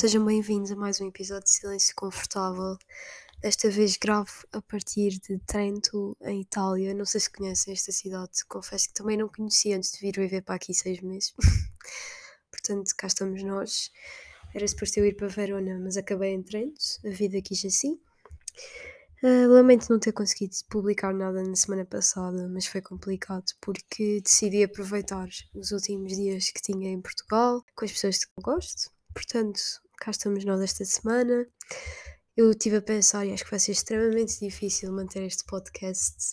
Sejam bem-vindos a mais um episódio de Silêncio Confortável. Desta vez gravo a partir de Trento, em Itália. Não sei se conhecem esta cidade, confesso que também não conhecia antes de vir viver para aqui seis meses. Portanto, cá estamos nós. Era suposto eu ir para Verona, mas acabei em Trento. A vida quis assim. Uh, lamento não ter conseguido publicar nada na semana passada, mas foi complicado porque decidi aproveitar os últimos dias que tinha em Portugal com as pessoas que eu gosto. Portanto, cá estamos nós esta semana. Eu estive a pensar e acho que vai ser extremamente difícil manter este podcast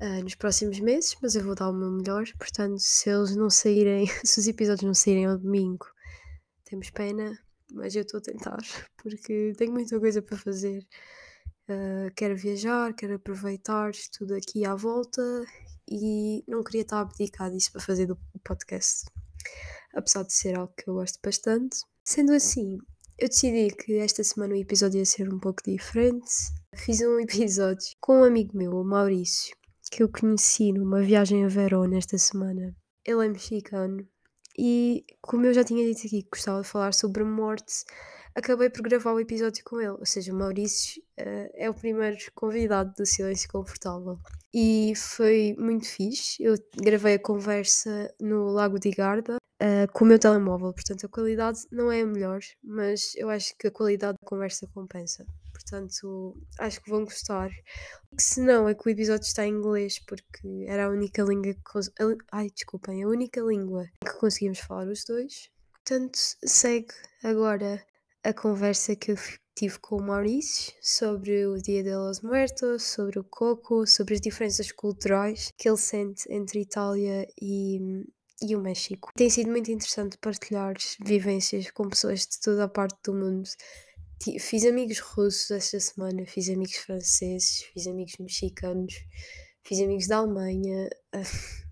uh, nos próximos meses, mas eu vou dar o meu melhor. Portanto, se eles não saírem, se os episódios não saírem ao domingo, temos pena, mas eu estou a tentar porque tenho muita coisa para fazer Uh, quero viajar, quero aproveitar tudo aqui à volta e não queria estar abdicado disso para fazer do podcast, apesar de ser algo que eu gosto bastante. Sendo assim, eu decidi que esta semana o episódio ia ser um pouco diferente. Fiz um episódio com um amigo meu, o Maurício, que eu conheci numa viagem a Verona esta semana. Ele é mexicano e, como eu já tinha dito aqui, gostava de falar sobre morte acabei por gravar o episódio com ele. Ou seja, o Maurício uh, é o primeiro convidado do Silêncio Confortável. E foi muito fixe. Eu gravei a conversa no Lago de Garda uh, com o meu telemóvel, portanto a qualidade não é a melhor, mas eu acho que a qualidade da conversa compensa. Portanto, acho que vão gostar. Se não, é que o episódio está em inglês, porque era a única língua que. Ai, desculpem, a única língua que conseguimos falar os dois. Portanto, segue agora a conversa que eu tive com o Maurício sobre o Dia de los Muertos, sobre o coco, sobre as diferenças culturais que ele sente entre Itália e, e o México. Tem sido muito interessante partilhar vivências com pessoas de toda a parte do mundo. Fiz amigos russos esta semana, fiz amigos franceses, fiz amigos mexicanos, fiz amigos da Alemanha.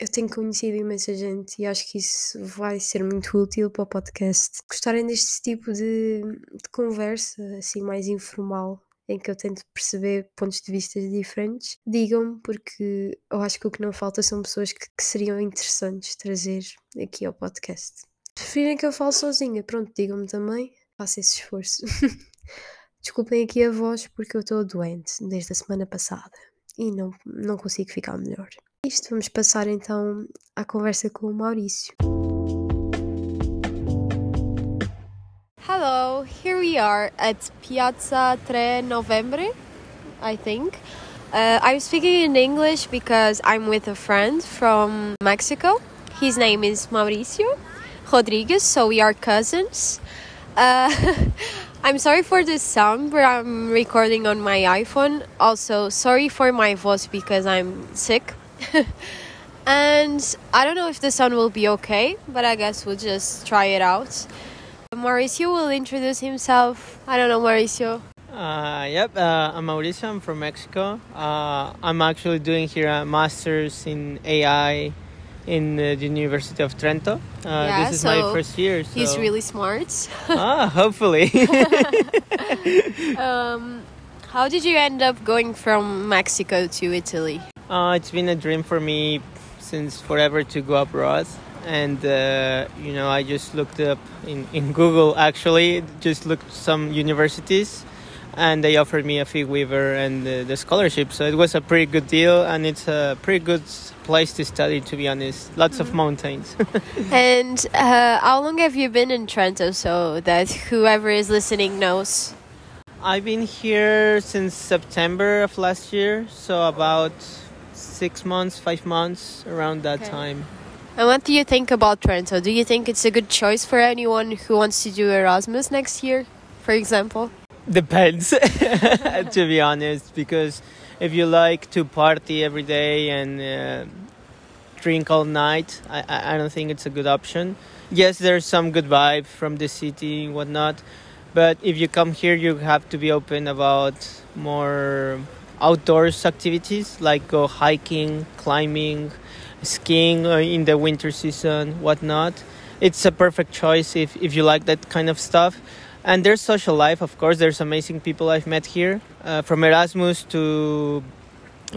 eu tenho conhecido imensa gente e acho que isso vai ser muito útil para o podcast. Gostarem deste tipo de, de conversa, assim, mais informal, em que eu tento perceber pontos de vista diferentes, digam-me, porque eu acho que o que não falta são pessoas que, que seriam interessantes trazer aqui ao podcast. Preferem que eu fale sozinha, pronto, digam-me também, faça esse esforço. Desculpem aqui a voz porque eu estou doente desde a semana passada e não, não consigo ficar melhor. Isto vamos passar então à conversa com o Maurício. Hello, here we are at Piazza Tre Novembre, I think. Uh, I'm speaking in English because I'm with a friend from Mexico. His name is Mauricio Rodriguez, so we are cousins. Uh, I'm sorry for the sound, but I'm recording on my iPhone. Also, sorry for my voice because I'm sick. and I don't know if the sound will be okay, but I guess we'll just try it out. Mauricio will introduce himself. I don't know, Mauricio. Uh, yep, uh, I'm Mauricio. I'm from Mexico. Uh, I'm actually doing here a master's in AI in the University of Trento. Uh, yeah, this is so my first year. So. He's really smart. ah, hopefully. um, how did you end up going from Mexico to Italy? Uh, it's been a dream for me since forever to go abroad. And, uh, you know, I just looked up in, in Google, actually, just looked some universities and they offered me a fee waiver and the, the scholarship. So it was a pretty good deal and it's a pretty good place to study, to be honest. Lots mm. of mountains. and uh, how long have you been in Trento so that whoever is listening knows? I've been here since September of last year, so about six months, five months, around that okay. time. And what do you think about Trento? Do you think it's a good choice for anyone who wants to do Erasmus next year, for example? Depends, to be honest, because if you like to party every day and uh, drink all night, I, I don't think it's a good option. Yes, there's some good vibe from the city and whatnot, but if you come here, you have to be open about more outdoors activities like go hiking, climbing, skiing uh, in the winter season, whatnot. It's a perfect choice if, if you like that kind of stuff. And there's social life, of course. There's amazing people I've met here, uh, from Erasmus to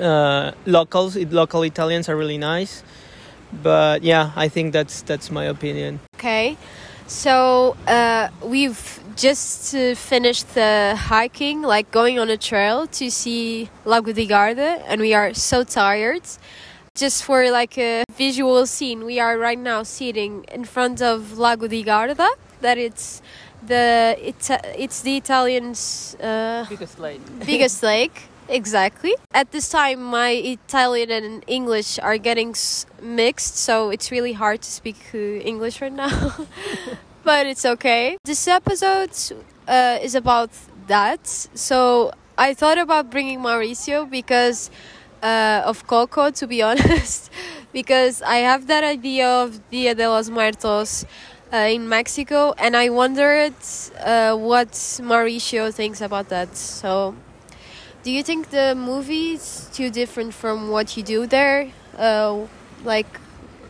uh, locals. Local Italians are really nice. But yeah, I think that's that's my opinion. Okay. So uh, we've just uh, finished the hiking, like going on a trail to see Lago di Garda, and we are so tired. Just for like a visual scene, we are right now sitting in front of Lago di Garda. That it's the it's it's the Italian's uh, biggest lake. biggest lake. Exactly. At this time, my Italian and English are getting mixed, so it's really hard to speak uh, English right now. but it's okay. This episode uh, is about that. So I thought about bringing Mauricio because uh, of Coco, to be honest, because I have that idea of Dia de los Muertos. Uh, in Mexico, and I wondered uh, what Mauricio thinks about that. So do you think the movie is too different from what you do there? Uh, like,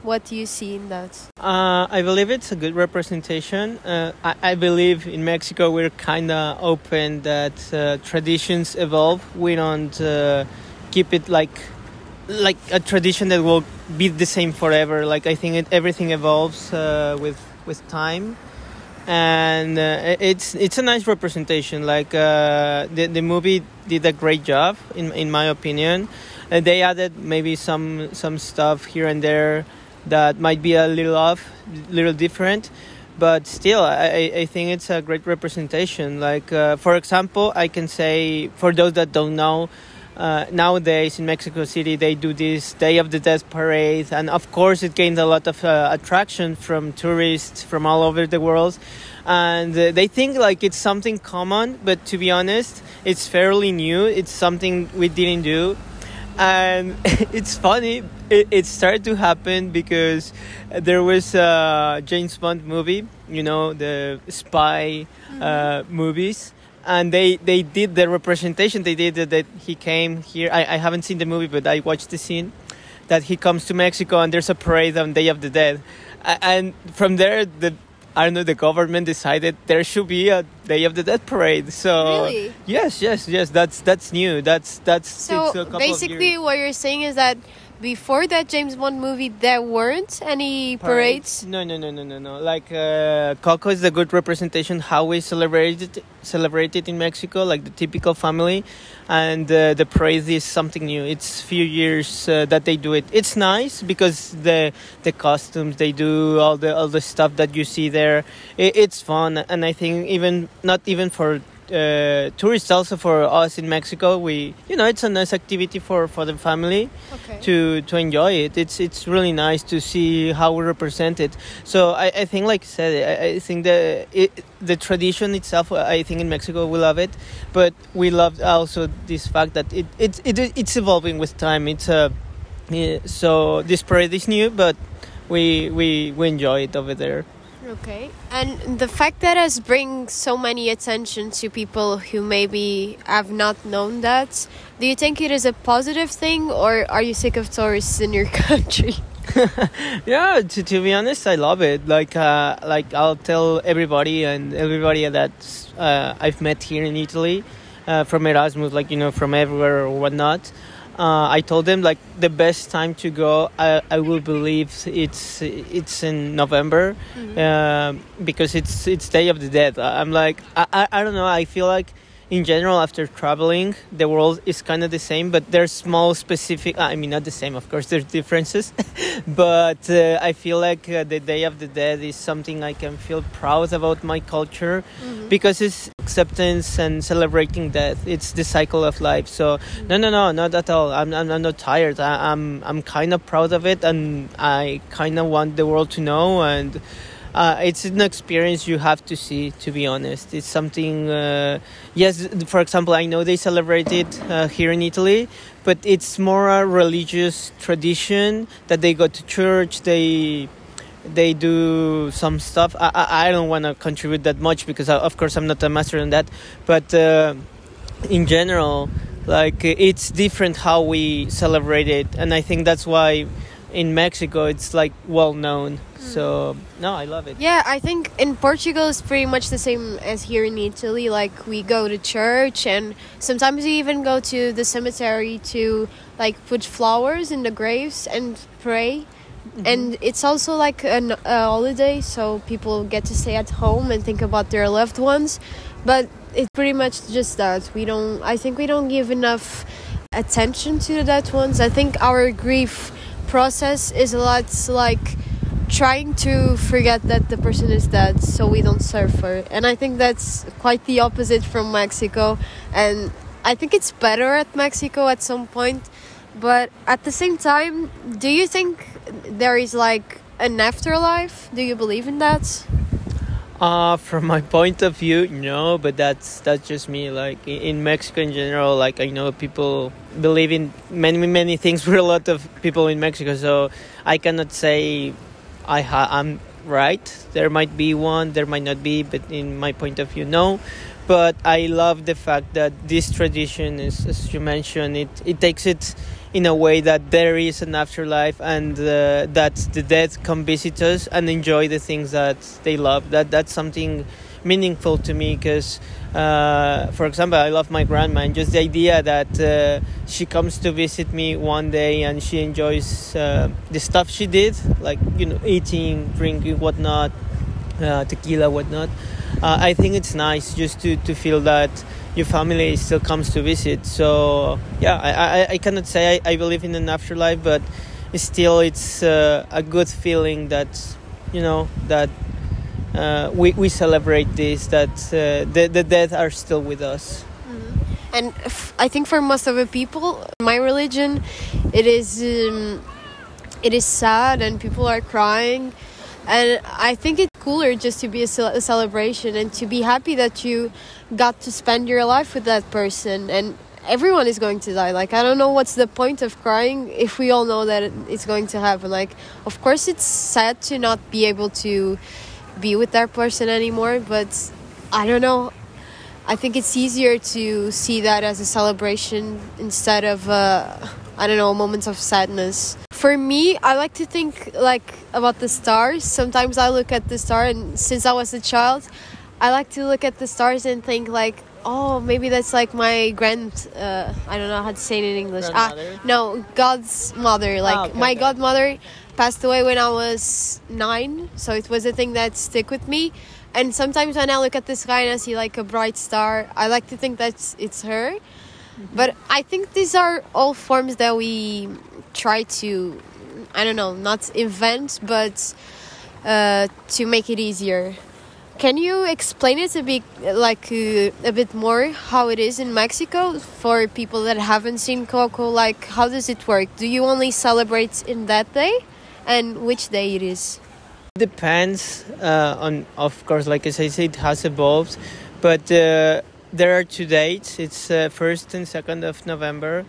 what do you see in that? Uh, I believe it's a good representation. Uh, I, I, believe in Mexico we're kind of open that traditions evolve. We don't keep it like like a tradition that will be the same forever. Like I think it, everything evolves uh, with with time and uh, it's it's a nice representation. Like uh, the the movie did a great job in in my opinion. And they added maybe some some stuff here and there that might be a little off, little different, but still, I I think it's a great representation. Like uh, for example, I can say for those that don't know. Uh, nowadays in Mexico City, they do this Day of the Dead parade, and of course, it gained a lot of uh, attraction from tourists from all over the world. And uh, they think like it's something common, but to be honest, it's fairly new. It's something we didn't do, and it's funny. It, it started to happen because there was a James Bond movie, you know, the spy uh, mm-hmm. movies and they they did the representation they did that he came here I, I haven't seen the movie but i watched the scene that he comes to mexico and there's a parade on day of the dead and from there the I don't know. The government decided there should be a Day of the Dead parade. So really? yes, yes, yes. That's that's new. That's that's so basically what you're saying is that before that James Bond movie, there weren't any parades. parades? No, no, no, no, no, no. Like uh, Coco is a good representation how we celebrated celebrated in Mexico, like the typical family, and uh, the parade is something new. It's few years uh, that they do it. It's nice because the the costumes they do, all the all the stuff that you see there, it, it's fun, and I think even not even for uh, tourists also for us in Mexico. We, you know, it's a nice activity for, for the family okay. to to enjoy it. It's it's really nice to see how we represent it. So I, I think, like I said, I, I think the it, the tradition itself. I think in Mexico we love it, but we love also this fact that it it, it it's evolving with time. It's a yeah, so this parade is new, but we we we enjoy it over there. Okay. And the fact that has bring so many attention to people who maybe have not known that, do you think it is a positive thing or are you sick of tourists in your country? yeah, to, to be honest, I love it. Like, uh, like I'll tell everybody and everybody that uh, I've met here in Italy, uh, from Erasmus, like you know, from everywhere or whatnot uh, I told them like the best time to go. I, I will believe it's it's in November mm-hmm. uh, because it's it's Day of the Dead. I'm like I, I, don't know. I feel like in general after traveling the world is kind of the same but there's small specific i mean not the same of course there's differences but uh, i feel like uh, the day of the dead is something i can feel proud about my culture mm-hmm. because it's acceptance and celebrating death. It's the cycle of life. So no no no not at all. I'm, I'm, I'm not tired. I, i'm i'm kind of proud of it and i kind of want the world to know and uh, it's an experience you have to see to be honest. It's something uh, yes for example i know they celebrate it uh, here in italy but it's more a religious tradition that they go to church they they do some stuff i, I, I don't want to contribute that much because I, uh, of course i'm not a master in that but uh, in general like it's different how we celebrate it and i think that's why in mexico it's like well known so no, I love it. Yeah, I think in Portugal it's pretty much the same as here in Italy. Like we go to church and sometimes we even go to the cemetery to like put flowers in the graves and pray. Mm-hmm. and it's also like an, a holiday so people get to stay at home and think about their loved ones. But it's pretty much just that. We don't i think we don't give enough attention to the dead ones. I think our grief process is a lot like trying to forget that the person is dead so we don't suffer. And i think that's quite the opposite from mexico. And i think it's better at mexico at some point. But at the same time do you think there is like an afterlife do you believe in that uh, from my point of view, no, but that's that's just me. Like in Mexico in general, like I know people believe in many many things for a lot of people in Mexico, so I cannot say I ha- I'm right. There might be one, there might not be, but in my point of view, no. But I love the fact that this tradition is, as you mentioned, it it takes it in a way that there is an afterlife and uh, that the dead come visit us and enjoy the things that they love. That that's something meaningful to me because, uh, for example, I love my grandma and just the idea that uh, she comes to visit me one day and she enjoys uh, the stuff she did, like you know, eating, drinking, whatnot, uh, tequila, whatnot. Uh, I think it's nice just to to feel that your family still comes to visit. So yeah, I, I, I cannot say I, I believe in an afterlife, but still it's uh, a good feeling that you know that uh, we, we celebrate this that uh, the, the dead are still with us mm-hmm. and f- i think for most of the people my religion it is um, it is sad and people are crying and i think it's just to be a, ce- a celebration and to be happy that you got to spend your life with that person. And everyone is going to die. Like i don't know what's the point of crying if we all know that it's going to happen. Like of course it's sad to not be able to be with that person anymore but i don't know. I think it's easier to see that as a celebration instead of uh, i don't know moments of sadness for me i like to think like about the stars sometimes i look at the star and since i was a child I like to look at the stars and think like, oh, maybe that's like my grand. Uh, I don't know how to say it in English. Ah, no, God's mother. Like oh, okay, my okay. godmother passed away when I was nine, so it was a thing that stick with me. And sometimes when I look at the sky and I see like a bright star, I like to think that it's her. But I think these are all forms that we try to, I don't know, not invent, but uh, to make it easier. Can you explain it a bit, like uh, a bit more, how it is in Mexico for people that haven't seen Coco? Like, how does it work? Do you only celebrate in that day, and which day it is? Depends uh, on, of course, like as I said, it has evolved, but uh, there are two dates. It's uh, first and second of November,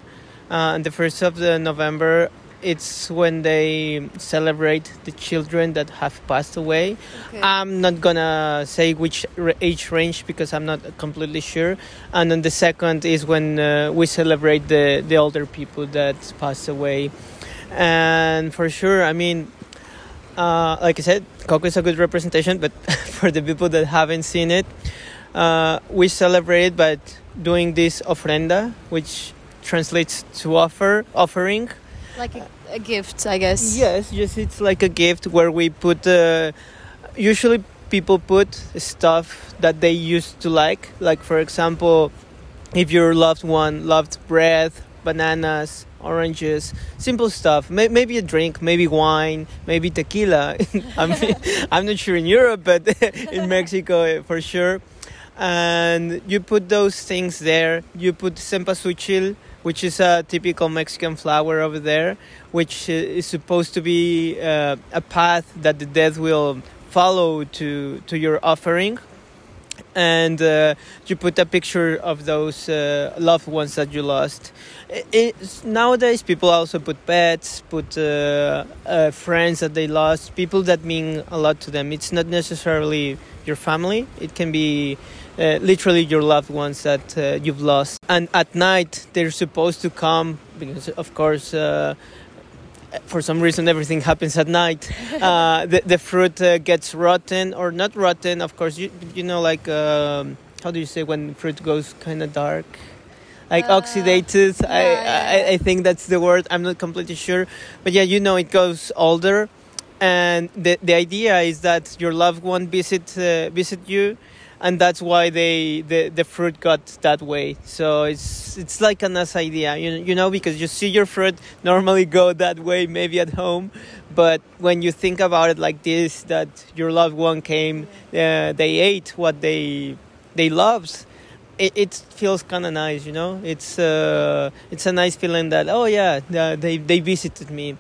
uh, and the first of the November it's when they celebrate the children that have passed away. Okay. I'm not gonna say which age range because I'm not completely sure. And then the second is when uh, we celebrate the the older people that passed away. And for sure, I mean, uh, like I said, Coco is a good representation. But for the people that haven't seen it, uh, we celebrate by doing this ofrenda, which translates to offer offering like a, a gift, I guess. Yes, yes, it's like a gift where we put. Uh, usually, people put stuff that they used to like. Like, for example, if your loved one loved bread, bananas, oranges, simple stuff. maybe a drink, maybe wine, maybe tequila. I'm, I'm not sure in Europe, but in Mexico for sure. And you put those things there. You put cempasúchil, which is a typical Mexican flower over there, which is supposed to be uh, a path that the dead will follow to to your offering and uh, you put a picture of those uh, loved ones that you lost. Nowadays, people also put pets, put uh, uh, friends that they lost, people that mean a lot to them. It's not necessarily your family; it can be uh, literally your loved ones that uh, you've lost. And at night, they're supposed to come because, of course, uh, for some reason everything happens at night. Uh, the, the fruit uh, gets rotten or not rotten. Of course, you you know like um, how do you say when fruit goes kind of dark? like Uh, oxidated. I, yeah, I I think that's the word. I'm not completely sure, but yeah, you know, it goes older, and the the idea is that your loved one visit uh, visit you, and that's why they the the fruit got that way. So it's it's like a nice idea, you you know, because you see your fruit normally go that way, maybe at home, but when you think about it like this, that your loved one came, uh, they ate what they they loved it, it feels kind of nice, you know. It's uh, it's a nice feeling that oh yeah, uh, they they visited me.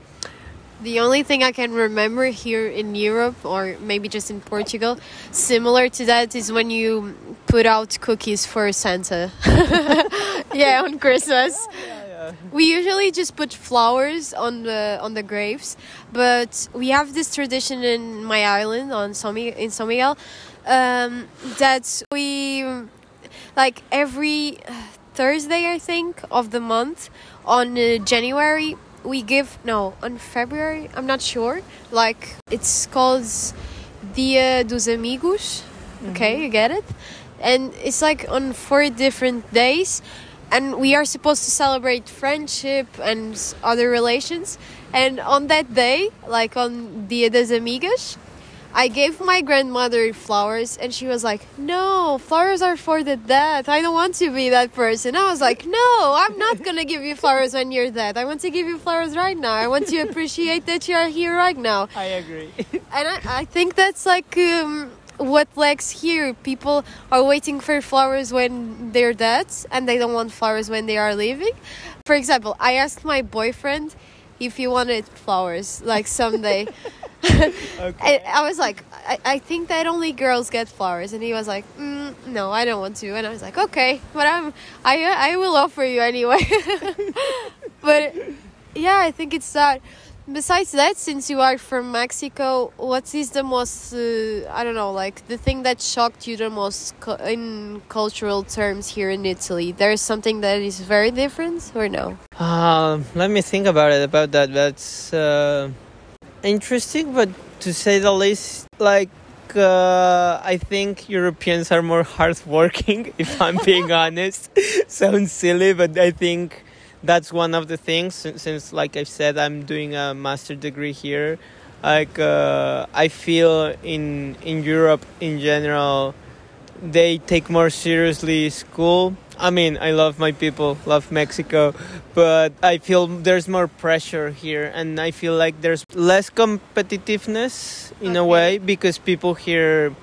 The only thing I can remember here in Europe, or maybe just in Portugal, similar to that, is when you put out cookies for Santa. yeah, on Christmas. Yeah, yeah. We usually just put flowers on the on the graves, but we have this tradition in my island on São in São Miguel um, that we like every Thursday I think of the month on uh, January we give no on February I'm not sure like it's called Dia dos Amigos mm-hmm. okay you get it? And it's like on four different days and we are supposed to celebrate friendship and other relations. And on that day like on Dia das Amigas I gave my grandmother flowers and she was like, No, flowers are for the dead. I don't want to be that person. I was like, No, I'm not gonna give you flowers when you're dead. I want to give you flowers right now. I want to appreciate that you are here right now. I agree. And I, I think that's like um, what lacks here. People are waiting for flowers when they're dead and they don't want flowers when they are leaving. For example, I asked my boyfriend if he wanted flowers like someday. okay. And I was like, I, I think that only girls get flowers, and he was like, mm, no, I don't want to. And I was like, okay, but I'm, I, I will offer you anyway. but yeah, I think it's that. Besides that, since you are from Mexico, what is the most, uh, I don't know, like the thing that shocked you the most cu- in cultural terms here in Italy? There's something that is very different, or no? Um, let me think about it. About that. That's uh, interesting, but to say the least, like. Uh, I think Europeans are more hardworking, if I'm being honest. Sounds silly, but I think that's one of the things since, since like i said i'm doing a master degree here like uh, i feel in in europe in general they take more seriously school i mean i love my people love mexico but i feel there's more pressure here and i feel like there's less competitiveness in a way because people here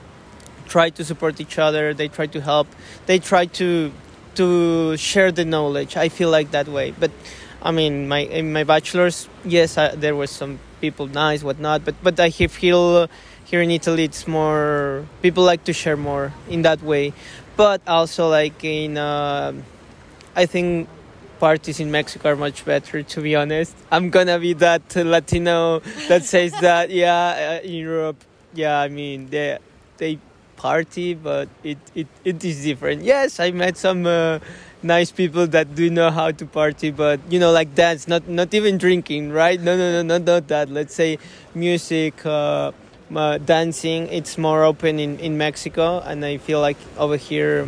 try to support each other they try to help they try to to share the knowledge. I feel like that way but i mean my in my bachelor's yes I, there was some people nice whatnot but but i feel here in italy it's more people like to share more in that way but also like in uh, i think parties in mexico are much better to be honest. I'm gonna be that latino that says that yeah uh, in europe. Yeah i mean they they party but it, it it is different. Yes i met some uh, nice people that do know how to party but you know like dance not not even drinking right? No no no not, not that. Let's say music uh, dancing. It's more open in in mexico and i feel like over here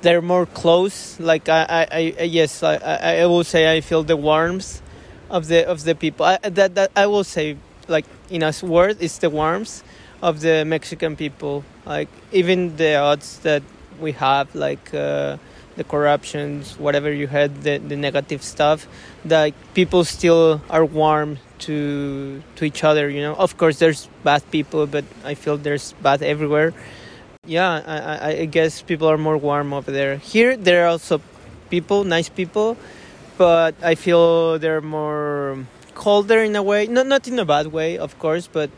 they're more close. Like i i, I yes I, I I will say i feel the warmth of the of the people. I, that that i will say like in a word it's the warmth of the mexican people. Like even the odds that we have like uh, the corruptions whatever you had the, the negative stuff that people still are warm to to each other you know of course there's bad people but i feel there's bad everywhere yeah I, I, I guess people are more warm over there here there are also people nice people but i feel they're more colder in a way not not in a bad way of course but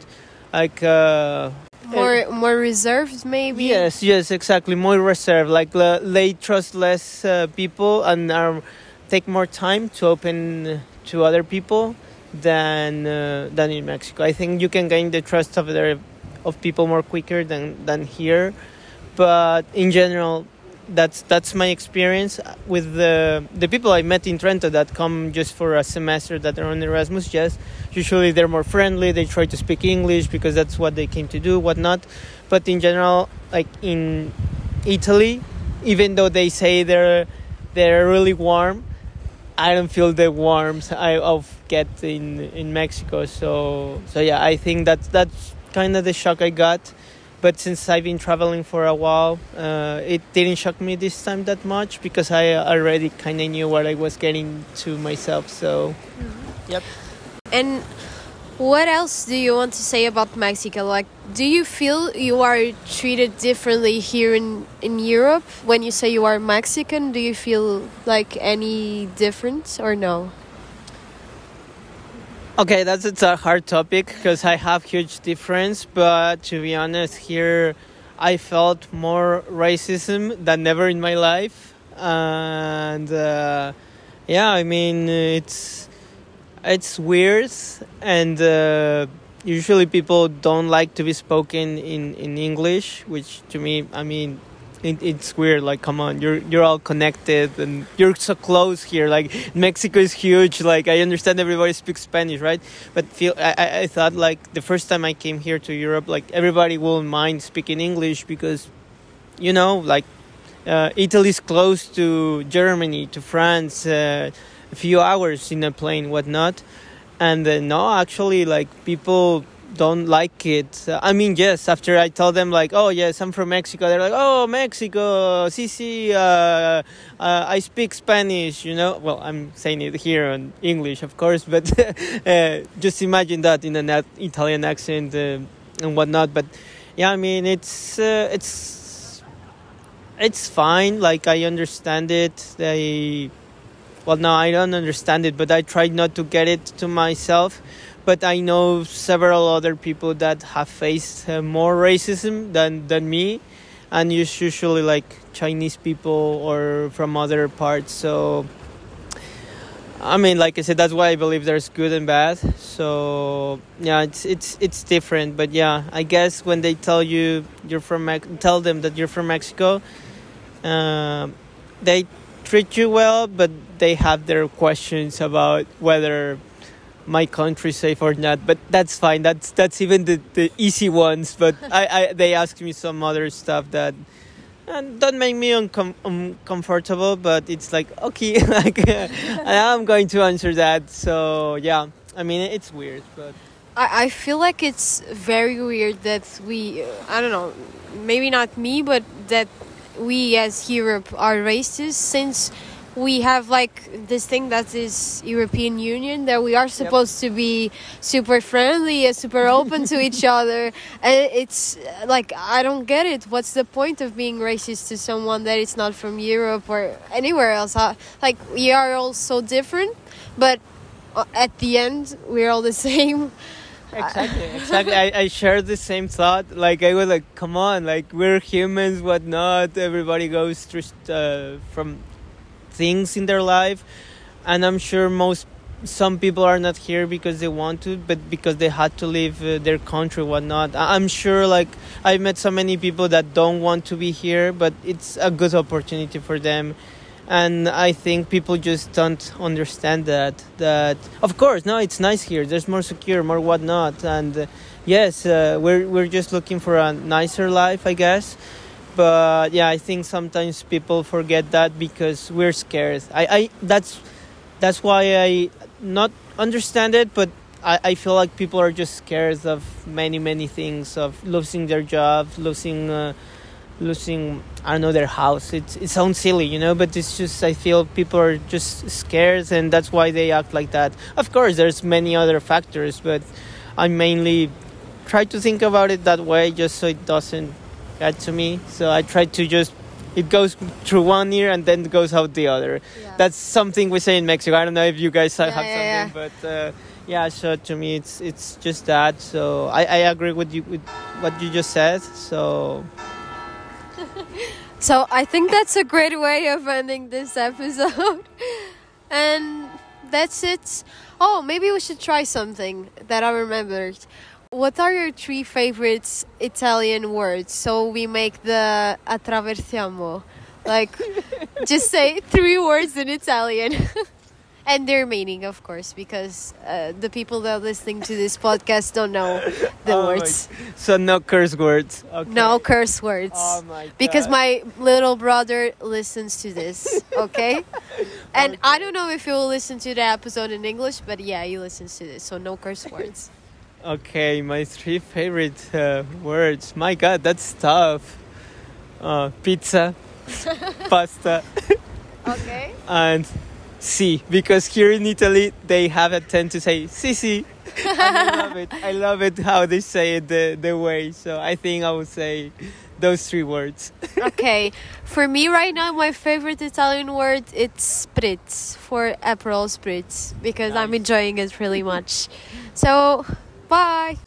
like uh More, more reserved, maybe. Yes, yes, exactly. More reserved. Like uh, they trust less uh, people and are take more time to open to other people than uh, than in Mexico. I think you can gain the trust of their of people more quicker than than here. But in general, that's that's my experience with the the people I met in Trento that come just for a semester that are on Erasmus. Yes, usually they're more friendly. They try to speak English because that's what they came to do, whatnot. But in general, like in Italy, even though they say they're they're really warm. I don't feel the warmth I of get in in Mexico. So so yeah, I think that's that's kind of the shock I got. But since I've been traveling for a while, uh, it didn't shock me this time that much because I already kind of knew what I was getting to myself. So, mm-hmm. yep. And what else do you want to say about Mexico? Like, do you feel you are treated differently here in, in Europe when you say you are Mexican? Do you feel like any difference or no? Okay, that's it's a hard topic because I have huge difference, but to be honest, here I felt more racism than ever in my life, and uh, yeah, I mean it's it's weird and uh, usually people don't like to be spoken in in english which to me i mean it, it's weird like come on you're you're all connected and you're so close here like mexico is huge like i understand everybody speaks spanish right but feel i i thought like the first time i came here to europe like everybody will mind speaking english because you know like uh, italy's close to germany to france uh, a few hours in a plane, whatnot. And uh, no, actually, like people don't like it. I mean, yes, after I tell them like, oh yes, I'm from Mexico, they're like, oh Mexico, sí, sí, uh, uh, I speak Spanish, you know. Well, I'm saying it here in English, of course, but uh, just imagine that in an Italian accent uh, and whatnot. But yeah, I mean, it's uh, it's it's fine. Like I understand it. They well no i don't understand it but i try not to get it to myself but i know several other people that have faced uh, more racism than than me and it's usually like chinese people or from other parts so I mean, like I said, that's why I believe there's good and bad. So yeah, it's it's it's different. But yeah, I guess when they tell you you're from tell them that you're from Mexico, uh, they treat you well, but they have their questions about whether my country safe or not. But that's fine. That's that's even the, the easy ones. But I, I they ask me some other stuff that and don't make me uncom- uncomfortable. But it's like okay, like I'm going to answer that. So yeah, I mean it's weird, but. I, I feel like it's very weird that we uh, I don't know maybe not me but that we as Europe are racist since we have like this thing that is European Union that we are supposed yep. to be super friendly and super open to each other. And it's like I don't get it. What's the point of being racist to someone that is not from Europe or anywhere else? Like we are all so different but uh, at the end we're all the same. Exactly exactly. I, I share the same thought. Like i was like come on like we're humans whatnot everybody goes through uh, from things in their life and i'm sure most some people are not here because they want to but because they had to leave uh, their country whatnot i'm sure like i've met so many people that don't want to be here but it's a good opportunity for them and I think people just don't understand that. That of course, no, it's nice here. There's more secure, more whatnot, and uh, yes, uh, we're we're just looking for a nicer life, I guess. But yeah, I think sometimes people forget that because we're scared. I, I that's that's why I not understand it, but I, I feel like people are just scared of many many things of losing their job, losing. Uh, losing I don't know their house. It it sounds silly, you know, but it's just I feel people are just scared and that's why they act like that. Of course, there's many other factors, but I mainly try to think about it that way just so it doesn't get to me. So I try to just it goes through one ear and then goes out the other. Yeah. That's something we say in Mexico. I don't know if you guys have yeah, something, but. Uh, yeah, so to me, it's it's just that. So I, I agree with you with what you just said. So so I think that's a great way of ending this episode. and that's it. Oh, maybe we should try something that I remembered. What are your three favorite Italian words? So we make the attraversiamo. Like, just say three words in Italian. and their meaning, of course, because uh, the people that are listening to this podcast don't know the Oh words. So no curse words. Okay. No curse words. Oh my god. because my little brother listens to this, okay? and I don't know if he will listen to the episode in English, but yeah, he listens to this, so no curse words. Okay, my three favorite uh, words. My God, that's tough. Uh, pizza, pasta, Okay. and si. Because here in Italy, they have a tend to say si si. I love it. I love it how they say it the, the way. So I think I would say those three words. okay. For me right now, my favorite Italian word it's spritz for Aperol spritz because I'm enjoying it really much. So, bye.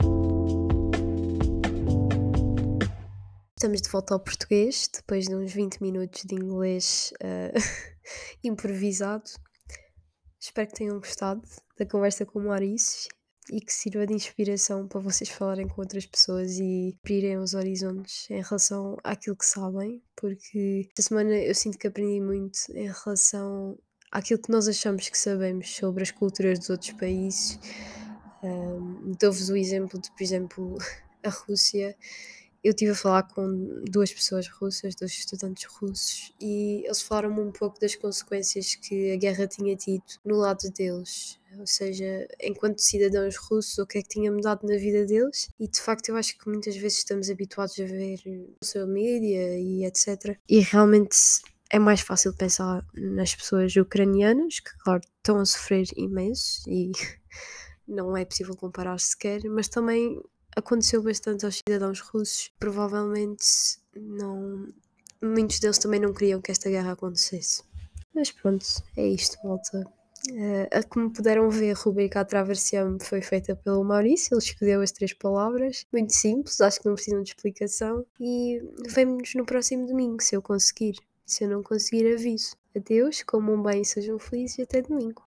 Estamos de volta ao português, depois de uns 20 minutos de inglês eh, improvisado. Espero que tenham gostado da conversa com o Maurício e que sirva de inspiração para vocês falarem com outras pessoas e abrirem os horizontes em relação àquilo que sabem, porque esta semana eu sinto que aprendi muito em relação àquilo que nós achamos que sabemos sobre as culturas dos outros países. Um, Dou-vos o exemplo de, por exemplo, a Rússia eu estive a falar com duas pessoas russas, dois estudantes russos, e eles falaram-me um pouco das consequências que a guerra tinha tido no lado deles. Ou seja, enquanto cidadãos russos, o que é que tinha mudado na vida deles. E de facto, eu acho que muitas vezes estamos habituados a ver social media e etc. E realmente é mais fácil pensar nas pessoas ucranianas, que, claro, estão a sofrer imenso e não é possível comparar sequer, mas também aconteceu bastante aos cidadãos russos. Provavelmente não. Muitos deles também não queriam que esta guerra acontecesse. Mas pronto, é isto, malta. Eh, a como puderam ver, a rubrica A Traversiam foi feita pelo Maurício, ele escolheu as três palavras, muito simples, acho que não precisam de explicação. E vemo-nos no próximo domingo, se eu conseguir. Se eu não conseguir, aviso. Adeus, comam bem, sejam felizes e até domingo.